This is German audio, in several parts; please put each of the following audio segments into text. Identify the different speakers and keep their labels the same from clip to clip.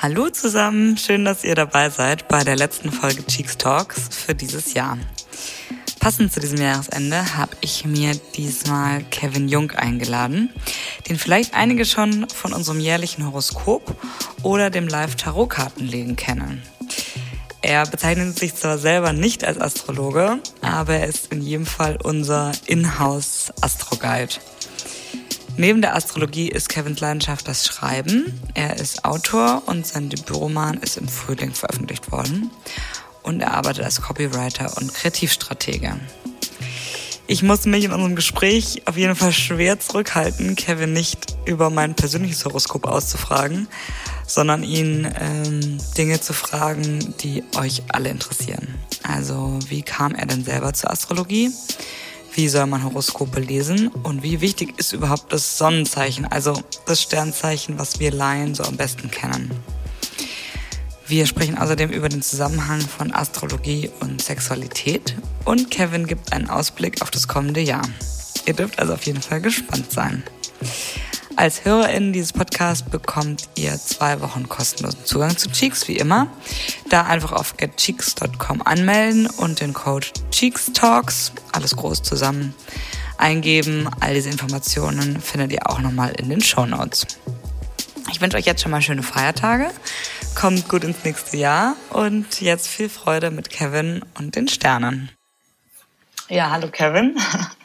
Speaker 1: Hallo zusammen, schön, dass ihr dabei seid bei der letzten Folge Cheeks Talks für dieses Jahr. Passend zu diesem Jahresende habe ich mir diesmal Kevin Jung eingeladen, den vielleicht einige schon von unserem jährlichen Horoskop oder dem Live-Tarot-Kartenlegen kennen. Er bezeichnet sich zwar selber nicht als Astrologe, aber er ist in jedem Fall unser Inhouse-Astro-Guide. Neben der Astrologie ist Kevins Leidenschaft das Schreiben. Er ist Autor und sein Debütroman ist im Frühling veröffentlicht worden. Und er arbeitet als Copywriter und Kreativstratege. Ich musste mich in unserem Gespräch auf jeden Fall schwer zurückhalten, Kevin nicht über mein persönliches Horoskop auszufragen, sondern ihn ähm, Dinge zu fragen, die euch alle interessieren. Also wie kam er denn selber zur Astrologie? Wie soll man Horoskope lesen? Und wie wichtig ist überhaupt das Sonnenzeichen, also das Sternzeichen, was wir Laien so am besten kennen? Wir sprechen außerdem über den Zusammenhang von Astrologie und Sexualität und Kevin gibt einen Ausblick auf das kommende Jahr. Ihr dürft also auf jeden Fall gespannt sein. Als HörerInnen dieses Podcasts bekommt ihr zwei Wochen kostenlosen Zugang zu Cheeks, wie immer. Da einfach auf getcheeks.com anmelden und den Code CheeksTalks, alles groß zusammen, eingeben. All diese Informationen findet ihr auch nochmal in den Show Notes. Ich wünsche euch jetzt schon mal schöne Feiertage. Kommt gut ins nächste Jahr und jetzt viel Freude mit Kevin und den Sternen. Ja, hallo Kevin.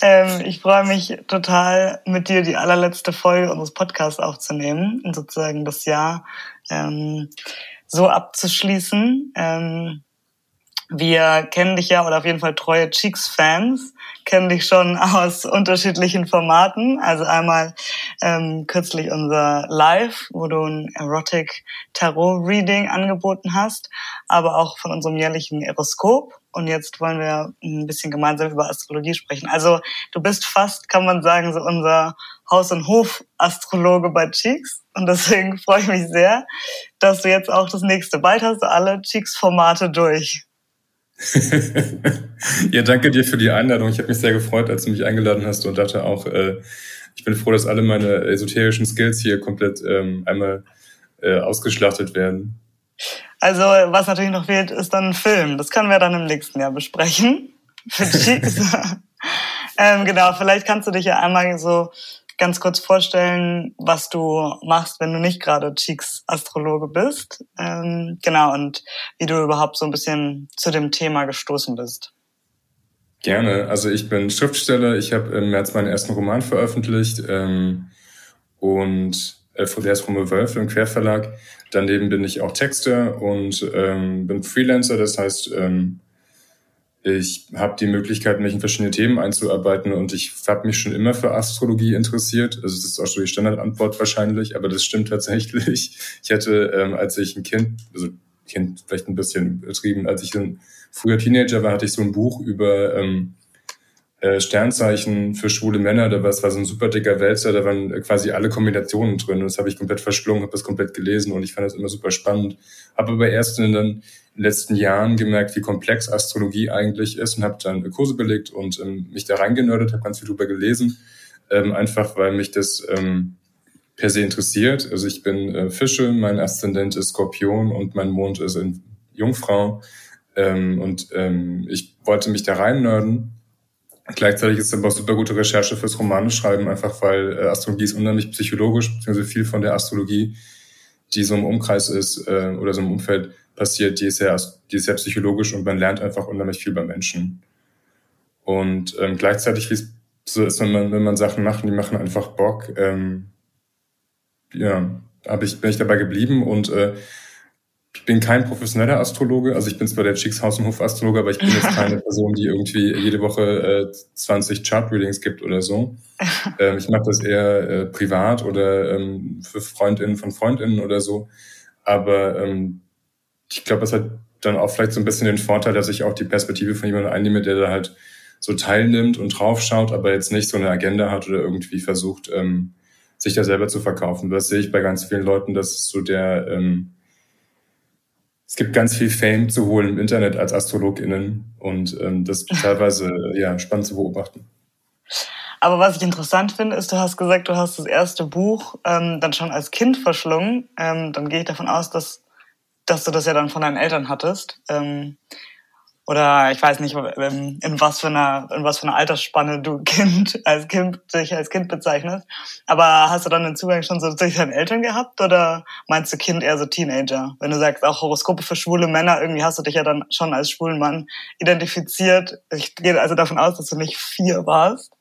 Speaker 1: Ähm, ich freue mich total, mit dir die allerletzte Folge unseres Podcasts aufzunehmen und sozusagen das Jahr ähm, so abzuschließen. Ähm, wir kennen dich ja, oder auf jeden Fall treue Cheeks-Fans, kennen dich schon aus unterschiedlichen Formaten. Also einmal ähm, kürzlich unser Live, wo du ein Erotic Tarot Reading angeboten hast, aber auch von unserem jährlichen Eroskop. Und jetzt wollen wir ein bisschen gemeinsam über Astrologie sprechen. Also du bist fast, kann man sagen, so unser Haus- und Hof-Astrologe bei Cheeks. Und deswegen freue ich mich sehr, dass du jetzt auch das nächste. Bald hast du alle Cheeks-Formate durch.
Speaker 2: ja, danke dir für die Einladung. Ich habe mich sehr gefreut, als du mich eingeladen hast und dachte auch, äh, ich bin froh, dass alle meine esoterischen Skills hier komplett ähm, einmal äh, ausgeschlachtet werden.
Speaker 1: Also, was natürlich noch fehlt, ist dann ein Film. Das können wir dann im nächsten Jahr besprechen. Für Cheeks. ähm, genau, vielleicht kannst du dich ja einmal so ganz kurz vorstellen, was du machst, wenn du nicht gerade Cheeks Astrologe bist. Ähm, genau, und wie du überhaupt so ein bisschen zu dem Thema gestoßen bist.
Speaker 2: Gerne. Also ich bin Schriftsteller. Ich habe im März meinen ersten Roman veröffentlicht ähm, und äh, der ist vom Wölfe im Querverlag. Daneben bin ich auch Texter und ähm, bin Freelancer. Das heißt, ähm, ich habe die Möglichkeit, mich in verschiedene Themen einzuarbeiten und ich habe mich schon immer für Astrologie interessiert. Also das ist auch schon die Standardantwort wahrscheinlich, aber das stimmt tatsächlich. Ich hatte, ähm, als ich ein Kind, also Kind vielleicht ein bisschen übertrieben, als ich ein früher Teenager war, hatte ich so ein Buch über ähm, äh, Sternzeichen für schwule Männer. Da war es war so ein super dicker Wälzer, da waren quasi alle Kombinationen drin. Und das habe ich komplett verschlungen, habe das komplett gelesen und ich fand das immer super spannend. Habe aber erst in den letzten Jahren gemerkt, wie komplex Astrologie eigentlich ist und habe dann Kurse belegt und ähm, mich da reingenördet, habe ganz viel drüber gelesen, ähm, einfach weil mich das ähm, per se interessiert. Also ich bin äh, Fische, mein Aszendent ist Skorpion und mein Mond ist in Jungfrau. Ähm, und ähm, ich wollte mich da reinnörden Gleichzeitig ist es aber super gute Recherche fürs Romaneschreiben, einfach weil äh, Astrologie ist unheimlich psychologisch, beziehungsweise viel von der Astrologie, die so im Umkreis ist äh, oder so im Umfeld passiert, die ist, sehr, die ist sehr psychologisch und man lernt einfach unheimlich viel bei Menschen. Und ähm, gleichzeitig, wie es so ist, wenn man, wenn man Sachen macht, die machen einfach Bock, ähm, ja, hab ich, bin ich dabei geblieben und äh, ich bin kein professioneller Astrologe, also ich bin zwar der Chicks Haus- und Hof-Astrologe, aber ich bin jetzt keine Person, die irgendwie jede Woche äh, 20 Chart-Readings gibt oder so. Ähm, ich mache das eher äh, privat oder ähm, für Freundinnen von Freundinnen oder so. Aber ähm, ich glaube, es hat dann auch vielleicht so ein bisschen den Vorteil, dass ich auch die Perspektive von jemandem einnehme, der da halt so teilnimmt und draufschaut, aber jetzt nicht so eine Agenda hat oder irgendwie versucht, ähm, sich da selber zu verkaufen. Das sehe ich bei ganz vielen Leuten, dass so der ähm, es gibt ganz viel Fame zu holen im Internet als AstrologInnen und ähm, das ist teilweise ja spannend zu beobachten.
Speaker 1: Aber was ich interessant finde, ist, du hast gesagt, du hast das erste Buch ähm, dann schon als Kind verschlungen. Ähm, dann gehe ich davon aus, dass, dass du das ja dann von deinen Eltern hattest. Ähm, oder ich weiß nicht, ähm, in was für einer, in was für einer Altersspanne du Kind, als Kind, dich als Kind bezeichnest. Aber hast du dann den Zugang schon so zu deinen Eltern gehabt oder meinst du Kind eher so Teenager? Wenn du sagst, auch Horoskope für schwule Männer, irgendwie hast du dich ja dann schon als schwulen Mann identifiziert. Ich gehe also davon aus, dass du nicht vier warst.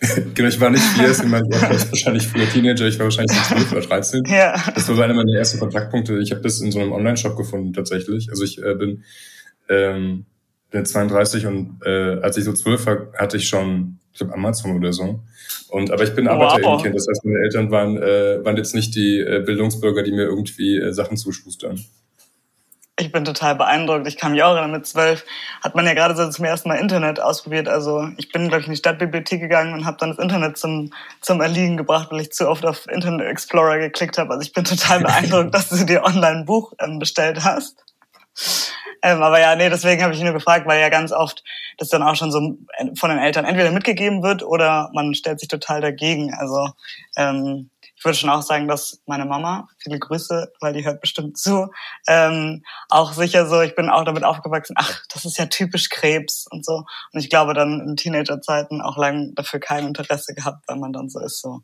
Speaker 2: genau, ich war nicht vier, ich war wahrscheinlich früher Teenager, ich war wahrscheinlich so 12 oder 13. Ja. Das war einer meiner ersten Kontaktpunkte. Ich habe das in so einem Online-Shop gefunden tatsächlich. Also ich äh, bin ähm, bin 32 und äh, als ich so zwölf war, hatte ich schon, ich glaube Amazon oder so. Und aber ich bin Arbeiterebenkind, das heißt, meine Eltern waren, äh, waren jetzt nicht die äh, Bildungsbürger, die mir irgendwie äh, Sachen zuschustern.
Speaker 1: Ich bin total beeindruckt. Ich kam mich auch mit zwölf, hat man ja gerade so zum ersten Mal Internet ausprobiert. Also ich bin, glaube ich, in die Stadtbibliothek gegangen und habe dann das Internet zum, zum Erliegen gebracht, weil ich zu oft auf Internet Explorer geklickt habe. Also ich bin total beeindruckt, dass du dir online ein Buch ähm, bestellt hast. Ähm, aber ja, nee, deswegen habe ich nur gefragt, weil ja ganz oft das dann auch schon so von den Eltern entweder mitgegeben wird oder man stellt sich total dagegen. Also ähm, ich würde schon auch sagen, dass meine Mama, viele Grüße, weil die hört bestimmt zu, ähm, auch sicher so, ich bin auch damit aufgewachsen, ach, das ist ja typisch Krebs und so. Und ich glaube dann in Teenagerzeiten auch lange dafür kein Interesse gehabt, weil man dann so ist, so,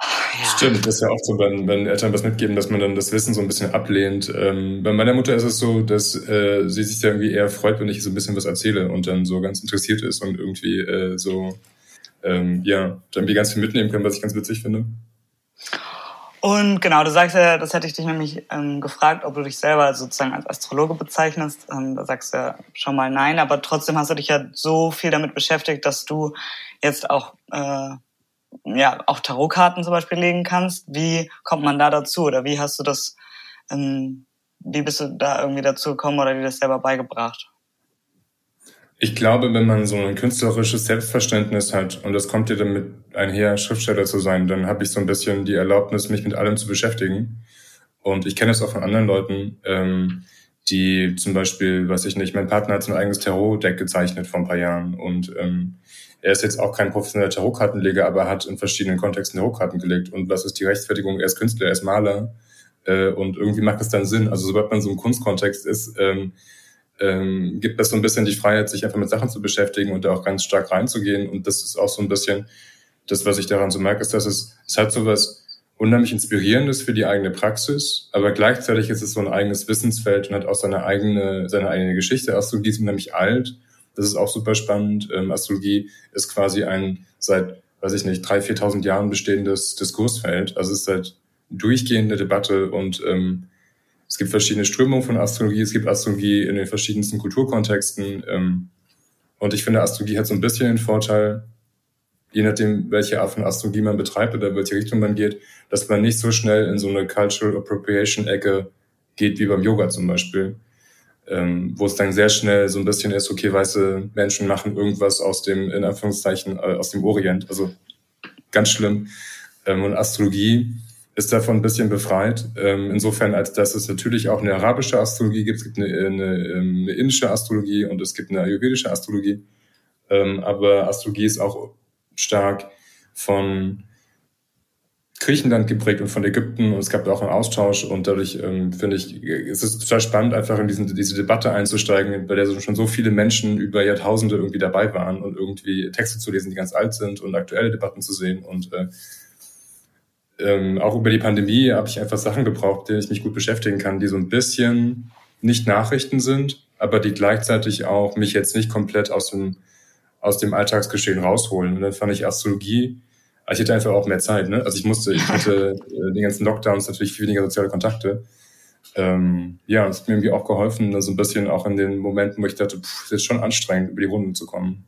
Speaker 2: ja. Stimmt, das ist ja auch so, wenn, wenn Eltern was mitgeben, dass man dann das Wissen so ein bisschen ablehnt. Ähm, bei meiner Mutter ist es so, dass äh, sie sich da irgendwie eher freut, wenn ich so ein bisschen was erzähle und dann so ganz interessiert ist und irgendwie äh, so, ähm, ja, irgendwie ganz viel mitnehmen kann, was ich ganz witzig finde.
Speaker 1: Und genau, du sagst ja, das hätte ich dich nämlich ähm, gefragt, ob du dich selber sozusagen als Astrologe bezeichnest. Ähm, da sagst du ja schon mal nein, aber trotzdem hast du dich ja so viel damit beschäftigt, dass du jetzt auch äh, ja auch Tarotkarten zum Beispiel legen kannst. Wie kommt man da dazu oder wie hast du das, ähm, wie bist du da irgendwie dazu gekommen oder dir das selber beigebracht?
Speaker 2: Ich glaube, wenn man so ein künstlerisches Selbstverständnis hat und das kommt dir damit einher, Schriftsteller zu sein, dann habe ich so ein bisschen die Erlaubnis, mich mit allem zu beschäftigen. Und ich kenne es auch von anderen Leuten, ähm, die zum Beispiel, weiß ich nicht, mein Partner hat so ein eigenes Tarot-Deck gezeichnet vor ein paar Jahren und ähm, er ist jetzt auch kein professioneller Tarotkartenleger, aber er hat in verschiedenen Kontexten Tarotkarten gelegt. Und was ist die Rechtfertigung? Er ist Künstler, er ist Maler. Äh, und irgendwie macht es dann Sinn. Also sobald man so im Kunstkontext ist, ähm, ähm, gibt es so ein bisschen die Freiheit, sich einfach mit Sachen zu beschäftigen und da auch ganz stark reinzugehen. Und das ist auch so ein bisschen das, was ich daran so merke, ist, dass es, es hat so was unheimlich Inspirierendes für die eigene Praxis, aber gleichzeitig ist es so ein eigenes Wissensfeld und hat auch seine eigene, seine eigene Geschichte. Astrologie ist unheimlich alt das ist auch super spannend. Ähm, Astrologie ist quasi ein seit, weiß ich nicht, drei, 4.000 Jahren bestehendes Diskursfeld. Also es ist halt durchgehende Debatte und ähm, es gibt verschiedene Strömungen von Astrologie. Es gibt Astrologie in den verschiedensten Kulturkontexten. Ähm, und ich finde, Astrologie hat so ein bisschen den Vorteil, je nachdem, welche Art von Astrologie man betreibt oder welche Richtung man geht, dass man nicht so schnell in so eine Cultural Appropriation Ecke geht wie beim Yoga zum Beispiel ähm, wo es dann sehr schnell so ein bisschen ist, okay, weiße Menschen machen irgendwas aus dem, in Anführungszeichen, äh, aus dem Orient. Also ganz schlimm. Ähm, und Astrologie ist davon ein bisschen befreit. Ähm, insofern, als dass es natürlich auch eine arabische Astrologie gibt, es gibt eine, eine, ähm, eine indische Astrologie und es gibt eine ayurvedische Astrologie. Ähm, aber Astrologie ist auch stark von Griechenland geprägt und von Ägypten. Und es gab auch einen Austausch. Und dadurch ähm, finde ich, es ist total spannend, einfach in diesen, diese Debatte einzusteigen, bei der schon so viele Menschen über Jahrtausende irgendwie dabei waren und irgendwie Texte zu lesen, die ganz alt sind und aktuelle Debatten zu sehen. Und äh, ähm, auch über die Pandemie habe ich einfach Sachen gebraucht, denen ich mich gut beschäftigen kann, die so ein bisschen nicht Nachrichten sind, aber die gleichzeitig auch mich jetzt nicht komplett aus dem, aus dem Alltagsgeschehen rausholen. Und dann fand ich Astrologie ich hatte einfach auch mehr Zeit. Ne? Also ich musste, ich hatte äh, den ganzen Lockdowns natürlich viel weniger soziale Kontakte. Ähm, ja, es hat mir irgendwie auch geholfen, so also ein bisschen auch in den Momenten, wo ich dachte, pff, ist jetzt schon anstrengend, über die Runden zu kommen.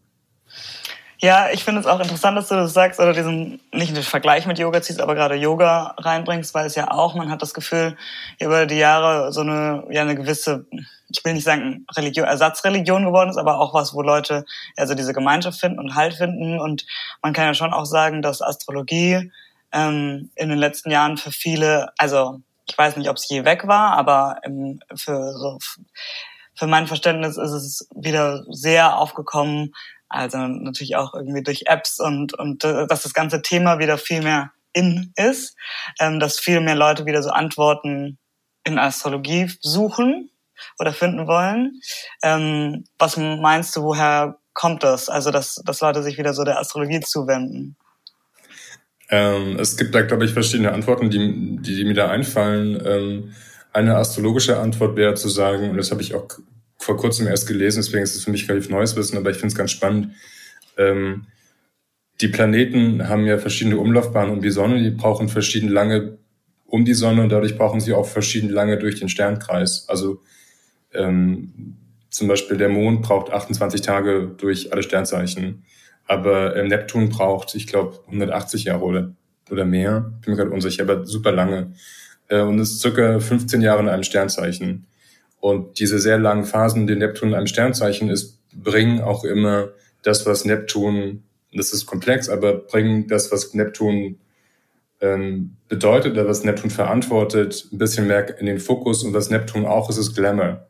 Speaker 1: Ja, ich finde es auch interessant, dass du das sagst oder diesen, nicht den Vergleich mit Yoga ziehst, aber gerade Yoga reinbringst, weil es ja auch, man hat das Gefühl, über die Jahre so eine, ja, eine gewisse, ich will nicht sagen Religion, Ersatzreligion geworden ist, aber auch was, wo Leute also diese Gemeinschaft finden und Halt finden. Und man kann ja schon auch sagen, dass Astrologie ähm, in den letzten Jahren für viele, also ich weiß nicht, ob es je weg war, aber im, für so für mein Verständnis ist es wieder sehr aufgekommen, Also natürlich auch irgendwie durch Apps und, und äh, dass das ganze Thema wieder viel mehr in ist, ähm, dass viel mehr Leute wieder so Antworten in Astrologie suchen oder finden wollen. Ähm, was meinst du, woher kommt das? Also, dass, dass Leute sich wieder so der Astrologie zuwenden?
Speaker 2: Ähm, es gibt da, glaube ich, verschiedene Antworten, die, die, die mir da einfallen. Ähm, eine astrologische Antwort wäre zu sagen, und das habe ich auch vor kurzem erst gelesen, deswegen ist es für mich relativ neues Wissen, aber ich finde es ganz spannend. Ähm, die Planeten haben ja verschiedene Umlaufbahnen um die Sonne, die brauchen verschieden lange um die Sonne und dadurch brauchen sie auch verschieden lange durch den Sternkreis. Also ähm, zum Beispiel der Mond braucht 28 Tage durch alle Sternzeichen, aber äh, Neptun braucht, ich glaube, 180 Jahre oder, oder mehr. Bin mir gerade unsicher, aber super lange. Äh, und ist circa 15 Jahre in einem Sternzeichen. Und diese sehr langen Phasen, die Neptun in einem Sternzeichen ist, bringen auch immer das, was Neptun, das ist komplex, aber bringen das, was Neptun ähm, bedeutet oder was Neptun verantwortet, ein bisschen mehr in den Fokus und was Neptun auch ist, ist Glamour.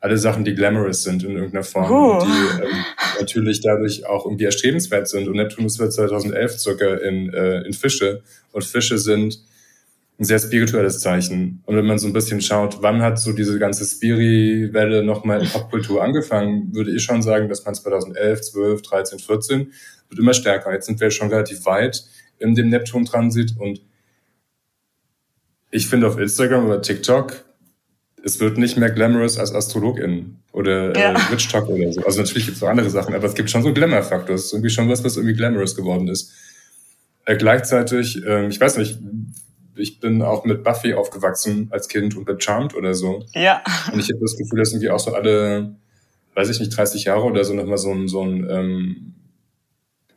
Speaker 2: Alle Sachen, die glamorous sind in irgendeiner Form, oh. die ähm, natürlich dadurch auch irgendwie erstrebenswert sind. Und Neptun ist seit 2011 circa in, äh, in Fische und Fische sind ein sehr spirituelles Zeichen. Und wenn man so ein bisschen schaut, wann hat so diese ganze Spiri-Welle nochmal in Popkultur angefangen, würde ich schon sagen, dass man 2011, 12, 13, 14 wird immer stärker. Jetzt sind wir schon relativ weit in dem Neptun-Transit und ich finde auf Instagram oder TikTok, es wird nicht mehr glamorous als Astrologin oder äh, ja. äh, Witch Talk oder so. Also natürlich gibt es auch andere Sachen, aber es gibt schon so Glamour-Faktor. Es ist irgendwie schon was, was irgendwie glamorous geworden ist. Äh, gleichzeitig, äh, ich weiß nicht, ich bin auch mit Buffy aufgewachsen als Kind und mit Charmed oder so.
Speaker 1: Ja.
Speaker 2: Und ich habe das Gefühl, dass irgendwie auch so alle, weiß ich nicht, 30 Jahre oder so nochmal so ein, so ein ähm,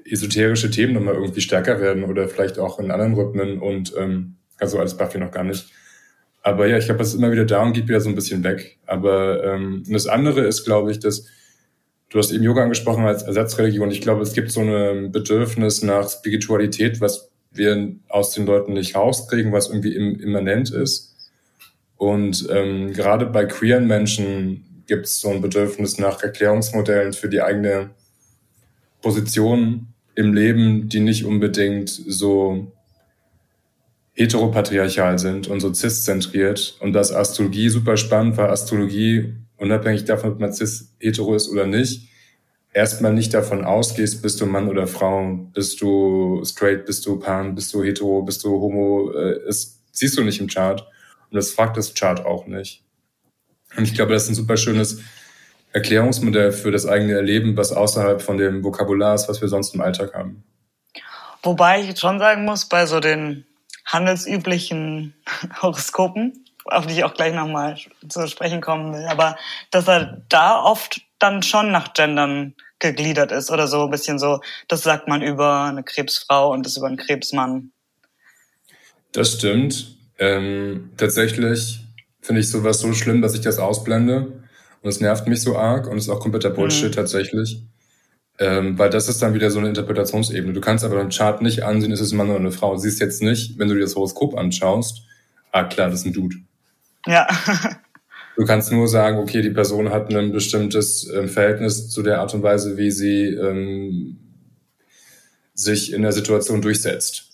Speaker 2: esoterische Themen nochmal irgendwie stärker werden oder vielleicht auch in anderen Rhythmen und ähm, also als Buffy noch gar nicht. Aber ja, ich glaube, das ist immer wieder da und geht wieder so ein bisschen weg. Aber ähm, das andere ist, glaube ich, dass du hast eben Yoga angesprochen als Ersatzreligion. Ich glaube, es gibt so ein Bedürfnis nach Spiritualität, was wir aus den Leuten nicht rauskriegen, was irgendwie im, immanent ist. Und ähm, gerade bei queeren Menschen gibt es so ein Bedürfnis nach Erklärungsmodellen für die eigene Position im Leben, die nicht unbedingt so heteropatriarchal sind und so cis-zentriert. Und dass Astrologie super spannend war, Astrologie, unabhängig davon, ob man cis-hetero ist oder nicht, erstmal nicht davon ausgehst, bist du Mann oder Frau, bist du straight, bist du pan, bist du hetero, bist du homo, äh, ist, siehst du nicht im Chart. Und das fragt das Chart auch nicht. Und ich glaube, das ist ein super schönes Erklärungsmodell für das eigene Erleben, was außerhalb von dem Vokabular ist, was wir sonst im Alltag haben.
Speaker 1: Wobei ich jetzt schon sagen muss, bei so den handelsüblichen Horoskopen, auf die ich auch gleich nochmal zu sprechen kommen will, aber dass er da oft dann schon nach Gendern gegliedert ist oder so ein bisschen so, das sagt man über eine Krebsfrau und das über einen Krebsmann.
Speaker 2: Das stimmt. Ähm, tatsächlich finde ich sowas so schlimm, dass ich das ausblende. Und es nervt mich so arg und es ist auch kompletter Bullshit mhm. tatsächlich. Ähm, weil das ist dann wieder so eine Interpretationsebene. Du kannst aber im Chart nicht ansehen, ist es ein Mann oder eine Frau. Du siehst jetzt nicht, wenn du dir das Horoskop anschaust, ah klar, das ist ein Dude.
Speaker 1: Ja.
Speaker 2: du kannst nur sagen, okay, die Person hat ein bestimmtes ähm, Verhältnis zu der Art und Weise, wie sie ähm, sich in der Situation durchsetzt.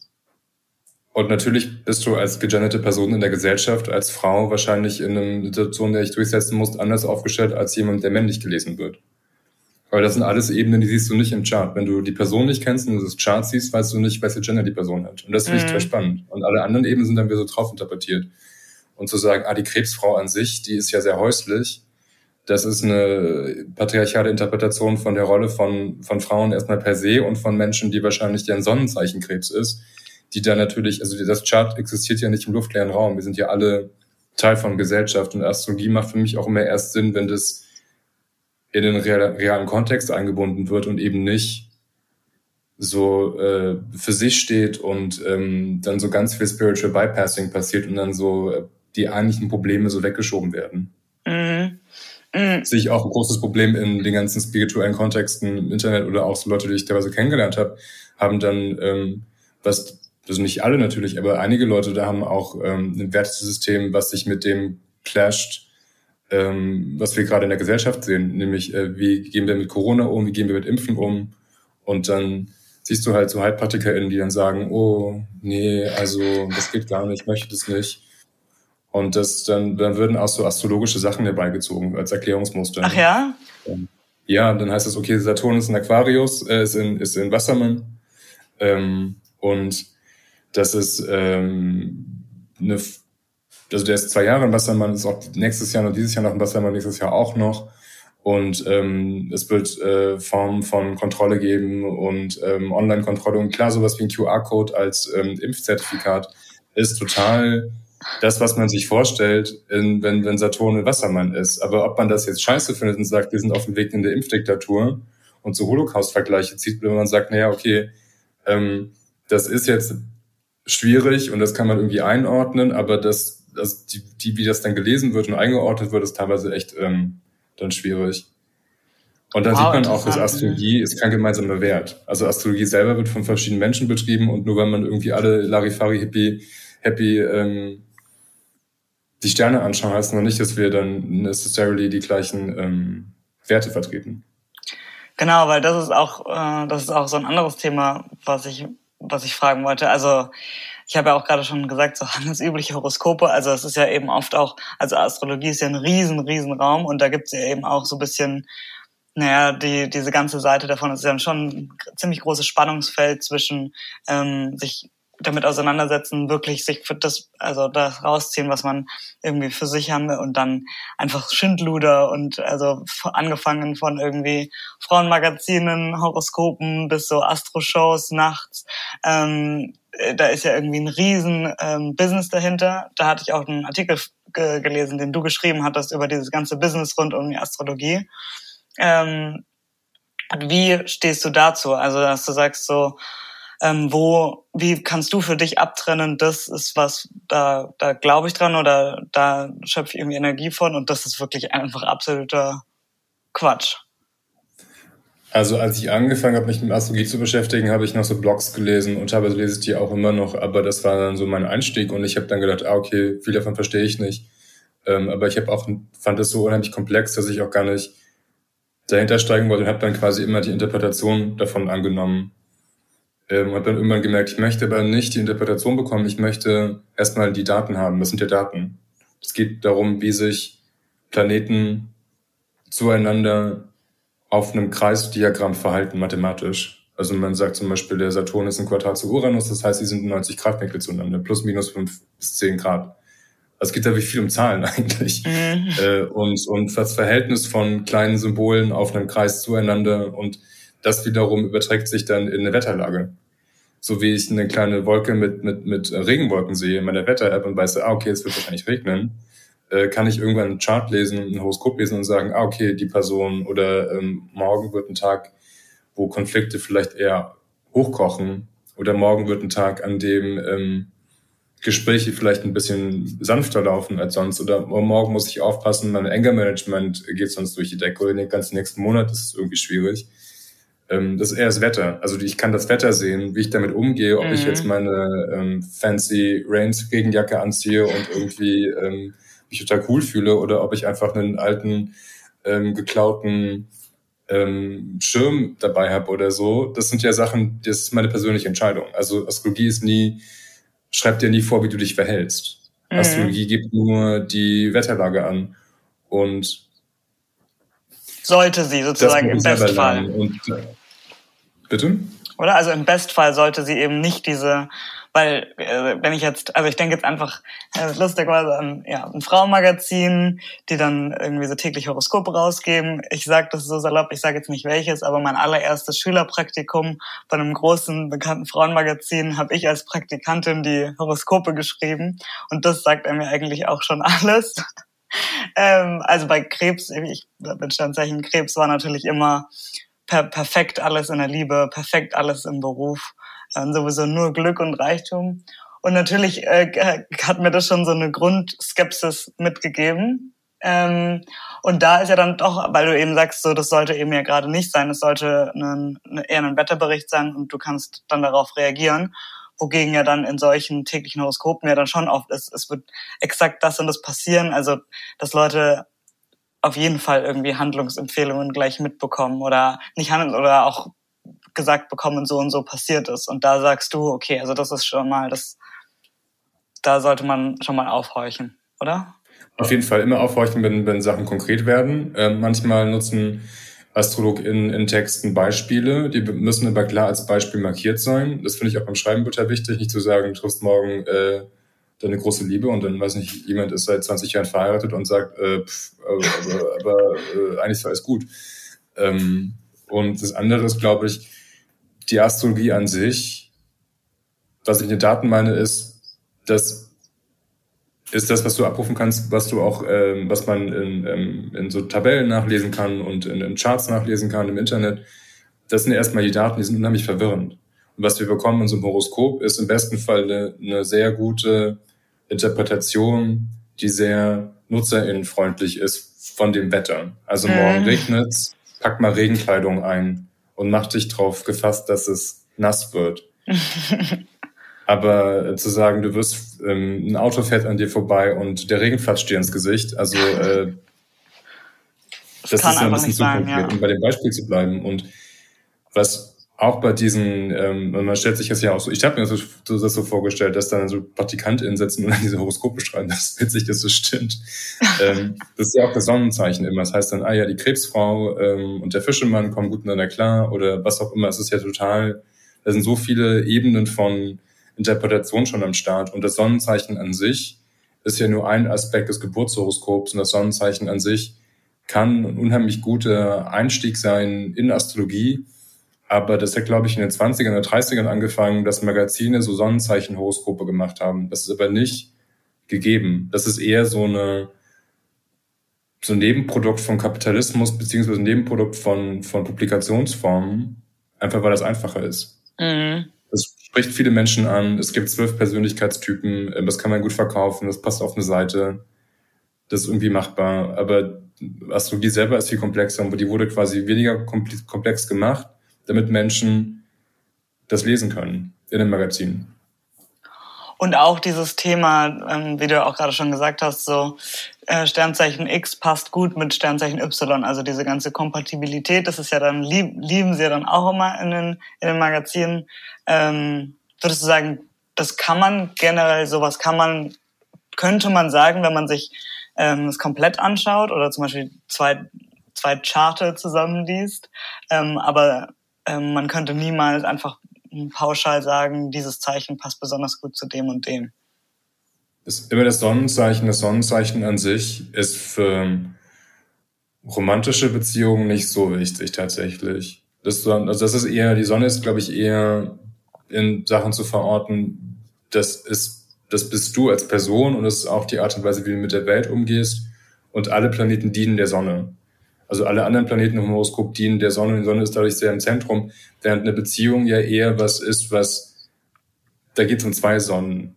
Speaker 2: Und natürlich bist du als gegenderte Person in der Gesellschaft, als Frau wahrscheinlich in einer Situation, in der ich durchsetzen muss, anders aufgestellt als jemand, der männlich gelesen wird. Aber das sind alles Ebenen, die siehst du nicht im Chart. Wenn du die Person nicht kennst und das Chart siehst, weißt du nicht, welche Gender die Person hat. Und das finde ich mhm. total spannend. Und alle anderen Ebenen sind dann wieder so drauf interpretiert. Und zu sagen, ah, die Krebsfrau an sich, die ist ja sehr häuslich, das ist eine patriarchale Interpretation von der Rolle von, von Frauen erstmal per se und von Menschen, die wahrscheinlich deren Sonnenzeichen Krebs ist die da natürlich, also das Chart existiert ja nicht im luftleeren Raum. Wir sind ja alle Teil von Gesellschaft und Astrologie macht für mich auch immer erst Sinn, wenn das in den realen Kontext eingebunden wird und eben nicht so äh, für sich steht und ähm, dann so ganz viel Spiritual Bypassing passiert und dann so äh, die eigentlichen Probleme so weggeschoben werden. Mhm. Mhm. Sehe ich auch ein großes Problem in den ganzen spirituellen Kontexten im Internet oder auch so Leute, die ich teilweise kennengelernt habe, haben dann ähm, was das sind nicht alle natürlich, aber einige Leute da haben auch ähm, ein Wertesystem, was sich mit dem clasht, ähm, was wir gerade in der Gesellschaft sehen, nämlich äh, wie gehen wir mit Corona um, wie gehen wir mit Impfen um und dann siehst du halt so HeilpraktikerInnen, die dann sagen, oh, nee, also das geht gar nicht, ich möchte das nicht. Und das dann, dann würden auch so astrologische Sachen herbeigezogen als Erklärungsmuster.
Speaker 1: Ach ja?
Speaker 2: Ja, dann heißt es, okay, Saturn ist ein Aquarius, äh, ist, in, ist in Wassermann. Ähm, und das ist ähm, eine, also der ist zwei Jahre in Wassermann, ist auch nächstes Jahr noch dieses Jahr noch in Wassermann, nächstes Jahr auch noch. Und ähm, es wird äh, Formen von Kontrolle geben und ähm, Online-Kontrolle. Und klar, sowas wie ein QR-Code als ähm, Impfzertifikat ist total das, was man sich vorstellt, in, wenn, wenn Saturn in Wassermann ist. Aber ob man das jetzt scheiße findet und sagt, wir sind auf dem Weg in der Impfdiktatur und so Holocaust-Vergleiche zieht, wenn man sagt, naja, okay, ähm, das ist jetzt schwierig und das kann man irgendwie einordnen, aber das, das die, die, wie das dann gelesen wird und eingeordnet wird, ist teilweise echt ähm, dann schwierig. Und dann wow, sieht man auch, dass Astrologie ist kein gemeinsamer Wert. Also Astrologie selber wird von verschiedenen Menschen betrieben und nur wenn man irgendwie alle Larifari Hippie Happy ähm, die Sterne anschauen, heißt noch nicht, dass wir dann necessarily die gleichen ähm, Werte vertreten.
Speaker 1: Genau, weil das ist auch äh, das ist auch so ein anderes Thema, was ich was ich fragen wollte. Also ich habe ja auch gerade schon gesagt, so handelsübliche Horoskope. Also es ist ja eben oft auch, also Astrologie ist ja ein riesen, riesen Raum und da gibt es ja eben auch so ein bisschen, naja, die, diese ganze Seite davon ist ja schon ein ziemlich großes Spannungsfeld zwischen ähm, sich damit auseinandersetzen, wirklich sich für das, also das rausziehen, was man irgendwie für sich haben will und dann einfach Schindluder und also angefangen von irgendwie Frauenmagazinen, Horoskopen bis so Astro-Shows nachts. Ähm, da ist ja irgendwie ein riesen ähm, Business dahinter. Da hatte ich auch einen Artikel gelesen, den du geschrieben hattest über dieses ganze Business rund um die Astrologie. Ähm, wie stehst du dazu? Also, dass du sagst so, ähm, wo, wie kannst du für dich abtrennen, das ist was, da, da glaube ich dran oder da schöpfe ich irgendwie Energie von und das ist wirklich einfach absoluter Quatsch.
Speaker 2: Also als ich angefangen habe, mich mit Astrologie zu beschäftigen, habe ich noch so Blogs gelesen und teilweise lese ich die auch immer noch, aber das war dann so mein Einstieg und ich habe dann gedacht, ah, okay, viel davon verstehe ich nicht. Ähm, aber ich habe auch fand es so unheimlich komplex, dass ich auch gar nicht dahinter steigen wollte und habe dann quasi immer die Interpretation davon angenommen ähm, habe dann irgendwann gemerkt, ich möchte aber nicht die Interpretation bekommen, ich möchte erstmal die Daten haben. Das sind ja Daten. Es geht darum, wie sich Planeten zueinander auf einem Kreisdiagramm verhalten, mathematisch. Also man sagt zum Beispiel, der Saturn ist ein Quadrat zu Uranus, das heißt, sie sind 90 Grad Winkel zueinander, plus minus 5 bis 10 Grad. Also es geht da wie viel um Zahlen eigentlich. Mhm. Äh, und, und das Verhältnis von kleinen Symbolen auf einem Kreis zueinander und das wiederum überträgt sich dann in eine Wetterlage. So wie ich eine kleine Wolke mit, mit, mit Regenwolken sehe in meiner Wetter-App und weiß, ah, okay, es wird wahrscheinlich regnen, äh, kann ich irgendwann einen Chart lesen, ein Horoskop lesen und sagen, ah, okay, die Person oder ähm, morgen wird ein Tag, wo Konflikte vielleicht eher hochkochen oder morgen wird ein Tag, an dem ähm, Gespräche vielleicht ein bisschen sanfter laufen als sonst oder morgen muss ich aufpassen, mein Anger-Management geht sonst durch die Decke oder den ganzen nächsten Monat ist es irgendwie schwierig. Ähm, das ist eher das Wetter. Also ich kann das Wetter sehen, wie ich damit umgehe, ob mhm. ich jetzt meine ähm, fancy Rains Regenjacke anziehe und irgendwie ähm, mich total cool fühle oder ob ich einfach einen alten ähm, geklauten ähm, Schirm dabei habe oder so. Das sind ja Sachen, das ist meine persönliche Entscheidung. Also Astrologie ist nie, schreibt dir nie vor, wie du dich verhältst. Mhm. Astrologie gibt nur die Wetterlage an. Und
Speaker 1: sollte sie sozusagen im Bestfall. Und,
Speaker 2: bitte?
Speaker 1: Oder? Also im Bestfall sollte sie eben nicht diese, weil äh, wenn ich jetzt, also ich denke jetzt einfach äh, lustigerweise an ja, ein Frauenmagazin, die dann irgendwie so täglich Horoskope rausgeben. Ich sage das so salopp, ich sage jetzt nicht welches, aber mein allererstes Schülerpraktikum bei einem großen bekannten Frauenmagazin habe ich als Praktikantin die Horoskope geschrieben und das sagt er mir eigentlich auch schon alles ähm, also bei Krebs, ich bin Standzeichen Krebs, war natürlich immer per perfekt alles in der Liebe, perfekt alles im Beruf, ähm, sowieso nur Glück und Reichtum. Und natürlich äh, hat mir das schon so eine Grundskepsis mitgegeben. Ähm, und da ist ja dann doch, weil du eben sagst, so das sollte eben ja gerade nicht sein, es sollte ein, eher ein Wetterbericht sein und du kannst dann darauf reagieren wogegen ja dann in solchen täglichen Horoskopen ja dann schon oft ist, es wird exakt das und das passieren. Also, dass Leute auf jeden Fall irgendwie Handlungsempfehlungen gleich mitbekommen oder nicht handeln oder auch gesagt bekommen, so und so passiert ist. Und da sagst du, okay, also das ist schon mal, das, da sollte man schon mal aufhorchen, oder?
Speaker 2: Auf jeden Fall immer aufhorchen, wenn, wenn Sachen konkret werden. Ähm, manchmal nutzen AstrologInnen in Texten Beispiele, die müssen aber klar als Beispiel markiert sein. Das finde ich auch beim Schreiben total wichtig, nicht zu sagen, du triffst morgen äh, deine große Liebe und dann, weiß nicht, jemand ist seit 20 Jahren verheiratet und sagt, äh, pff, aber, aber äh, eigentlich ist alles gut. Ähm, und das andere ist, glaube ich, die Astrologie an sich, was ich in den Daten meine, ist, dass ist das, was du abrufen kannst, was du auch, ähm, was man in, ähm, in so Tabellen nachlesen kann und in, in Charts nachlesen kann im Internet. Das sind erstmal die Daten, die sind unheimlich verwirrend. Und was wir bekommen in so einem Horoskop ist im besten Fall eine, eine sehr gute Interpretation, die sehr nutzerinnenfreundlich ist von dem Wetter. Also morgen mhm. regnet's, pack mal Regenkleidung ein und mach dich drauf gefasst, dass es nass wird. Aber äh, zu sagen, du wirst, ähm, ein Auto fährt an dir vorbei und der Regen flatscht dir ins Gesicht, also äh, das, das ist ein bisschen zu konkret, ja. um bei dem Beispiel zu bleiben. Und was auch bei diesen, ähm, man stellt sich das ja auch so, ich habe mir das so, das so vorgestellt, dass dann so PraktikantInnen sitzen und dann diese Horoskope schreiben, das ist witzig, dass das stimmt. ähm, das ist ja auch das Sonnenzeichen immer. Das heißt dann, ah ja, die Krebsfrau ähm, und der Fischemann kommen gut miteinander klar oder was auch immer. Es ist ja total, da sind so viele Ebenen von Interpretation schon am Start. Und das Sonnenzeichen an sich ist ja nur ein Aspekt des Geburtshoroskops und das Sonnenzeichen an sich kann ein unheimlich guter Einstieg sein in Astrologie. Aber das hat, glaube ich, in den 20ern oder 30ern angefangen, dass Magazine so Sonnenzeichenhoroskope gemacht haben. Das ist aber nicht gegeben. Das ist eher so eine, so ein Nebenprodukt von Kapitalismus, beziehungsweise ein Nebenprodukt von, von Publikationsformen, einfach weil das einfacher ist. Mhm spricht viele Menschen an. Es gibt zwölf Persönlichkeitstypen. Ähm, das kann man gut verkaufen. Das passt auf eine Seite. Das ist irgendwie machbar. Aber Astrologie selber ist viel komplexer und die wurde quasi weniger komplex gemacht, damit Menschen das lesen können in den Magazinen.
Speaker 1: Und auch dieses Thema, ähm, wie du auch gerade schon gesagt hast, so äh, Sternzeichen X passt gut mit Sternzeichen Y. Also diese ganze Kompatibilität, das ist ja dann, lieb, lieben sie ja dann auch immer in den, in den Magazinen. Ähm, würdest du sagen, das kann man generell, sowas kann man, könnte man sagen, wenn man sich ähm, das komplett anschaut oder zum Beispiel zwei, zwei Charter zusammenliest. Ähm, aber ähm, man könnte niemals einfach pauschal sagen, dieses Zeichen passt besonders gut zu dem und dem.
Speaker 2: Ist immer das Sonnenzeichen. Das Sonnenzeichen an sich ist für romantische Beziehungen nicht so wichtig tatsächlich. Das, also das ist eher, die Sonne ist, glaube ich, eher in Sachen zu verorten, das ist, das bist du als Person und das ist auch die Art und Weise, wie du mit der Welt umgehst. Und alle Planeten dienen der Sonne. Also alle anderen Planeten im Horoskop dienen der Sonne und die Sonne ist dadurch sehr im Zentrum, während eine Beziehung ja eher was ist, was, da geht es um zwei Sonnen.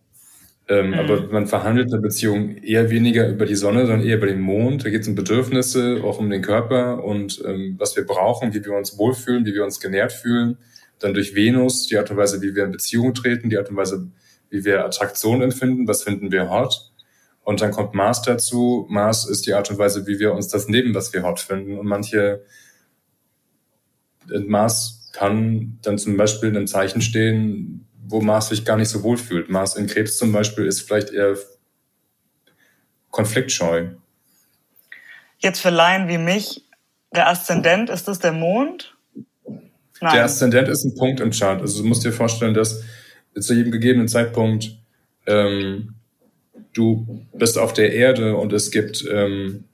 Speaker 2: Ähm, mhm. Aber man verhandelt eine Beziehung eher weniger über die Sonne, sondern eher über den Mond. Da geht es um Bedürfnisse, auch um den Körper und ähm, was wir brauchen, wie wir uns wohlfühlen, wie wir uns genährt fühlen. Dann durch Venus, die Art und Weise, wie wir in Beziehung treten, die Art und Weise, wie wir Attraktion empfinden, was finden wir hot. Und dann kommt Mars dazu. Mars ist die Art und Weise, wie wir uns das nehmen, was wir hot finden. Und manche, Mars kann dann zum Beispiel in einem Zeichen stehen, wo Mars sich gar nicht so wohl fühlt. Mars in Krebs zum Beispiel ist vielleicht eher konfliktscheu.
Speaker 1: Jetzt für Laien wie mich, der Aszendent, ist das der Mond?
Speaker 2: Nein. Der Aszendent ist ein Punkt im Chart. Also du musst dir vorstellen, dass zu jedem gegebenen Zeitpunkt ähm, du bist auf der Erde und es gibt ähm,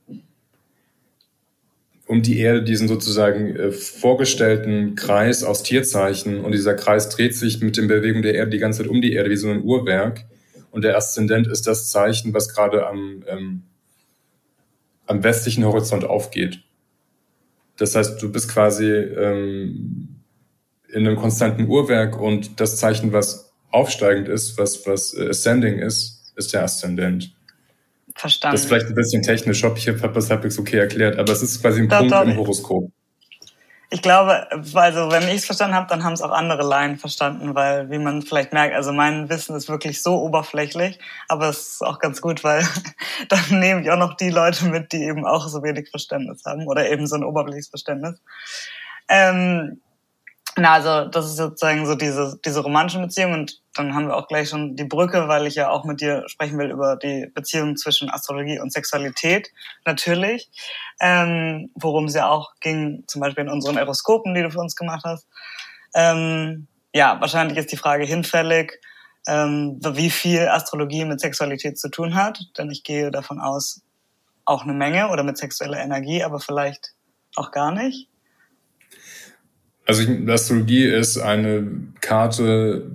Speaker 2: um die Erde diesen sozusagen äh, vorgestellten Kreis aus Tierzeichen und dieser Kreis dreht sich mit den Bewegungen der Erde die ganze Zeit um die Erde wie so ein Uhrwerk und der Aszendent ist das Zeichen, was gerade am, ähm, am westlichen Horizont aufgeht. Das heißt, du bist quasi ähm, in einem konstanten Uhrwerk und das Zeichen, was aufsteigend ist, was, was äh, ascending ist, ist der Aszendent.
Speaker 1: Verstanden.
Speaker 2: Das ist vielleicht ein bisschen technisch, ob ich habe das halbwegs okay erklärt, aber es ist quasi ein doch, Punkt doch. im Horoskop.
Speaker 1: ich glaube, also wenn ich es verstanden habe, dann haben es auch andere Laien verstanden, weil wie man vielleicht merkt, also mein Wissen ist wirklich so oberflächlich, aber es ist auch ganz gut, weil dann nehme ich auch noch die Leute mit, die eben auch so wenig Verständnis haben oder eben so ein oberflächliches Verständnis. Ähm, na, also das ist sozusagen so diese, diese romantische Beziehung und dann haben wir auch gleich schon die Brücke, weil ich ja auch mit dir sprechen will über die Beziehung zwischen Astrologie und Sexualität, natürlich, ähm, worum es ja auch ging, zum Beispiel in unseren Eroskopen, die du für uns gemacht hast. Ähm, ja, wahrscheinlich ist die Frage hinfällig, ähm, wie viel Astrologie mit Sexualität zu tun hat, denn ich gehe davon aus, auch eine Menge oder mit sexueller Energie, aber vielleicht auch gar nicht.
Speaker 2: Also Astrologie ist eine Karte,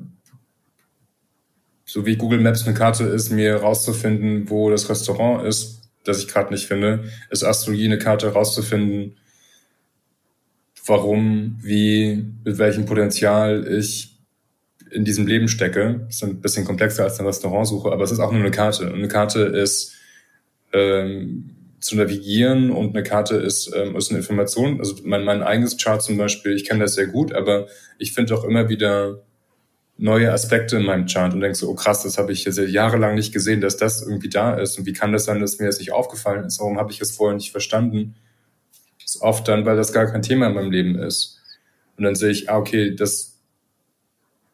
Speaker 2: so wie Google Maps eine Karte ist, mir rauszufinden, wo das Restaurant ist, das ich gerade nicht finde, ist Astrologie eine Karte rauszufinden, warum, wie, mit welchem Potenzial ich in diesem Leben stecke. Das ist ein bisschen komplexer als eine Restaurantsuche, aber es ist auch nur eine Karte. Und eine Karte ist ähm, zu navigieren und eine Karte ist, ähm, ist eine Information. Also mein, mein eigenes Chart zum Beispiel, ich kenne das sehr gut, aber ich finde auch immer wieder neue Aspekte in meinem Chart und denke so, oh krass, das habe ich jetzt jahrelang nicht gesehen, dass das irgendwie da ist. Und wie kann das sein, dass mir das nicht aufgefallen ist? Warum habe ich es vorher nicht verstanden? Das ist oft dann, weil das gar kein Thema in meinem Leben ist. Und dann sehe ich, ah, okay, das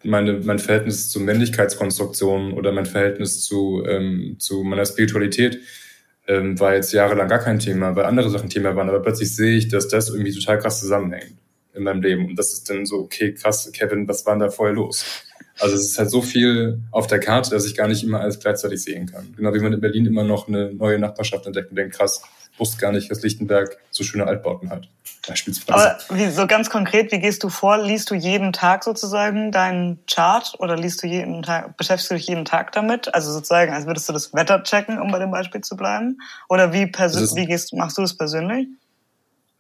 Speaker 2: meine, mein Verhältnis zu Männlichkeitskonstruktionen oder mein Verhältnis zu, ähm, zu meiner Spiritualität ähm, war jetzt jahrelang gar kein Thema, weil andere Sachen Thema waren. Aber plötzlich sehe ich, dass das irgendwie total krass zusammenhängt in meinem Leben. Und das ist dann so, okay, krass, Kevin, was war denn da vorher los? Also es ist halt so viel auf der Karte, dass ich gar nicht immer alles gleichzeitig sehen kann. Genau wie man in Berlin immer noch eine neue Nachbarschaft entdeckt und denkt, krass, wusste gar nicht, dass Lichtenberg so schöne Altbauten hat.
Speaker 1: Beispielsweise. Aber wie, so ganz konkret, wie gehst du vor? Liest du jeden Tag sozusagen deinen Chart oder liest du jeden Tag, beschäftigst du dich jeden Tag damit? Also sozusagen, als würdest du das Wetter checken, um bei dem Beispiel zu bleiben? Oder wie, persönlich, wie gehst, machst du das persönlich?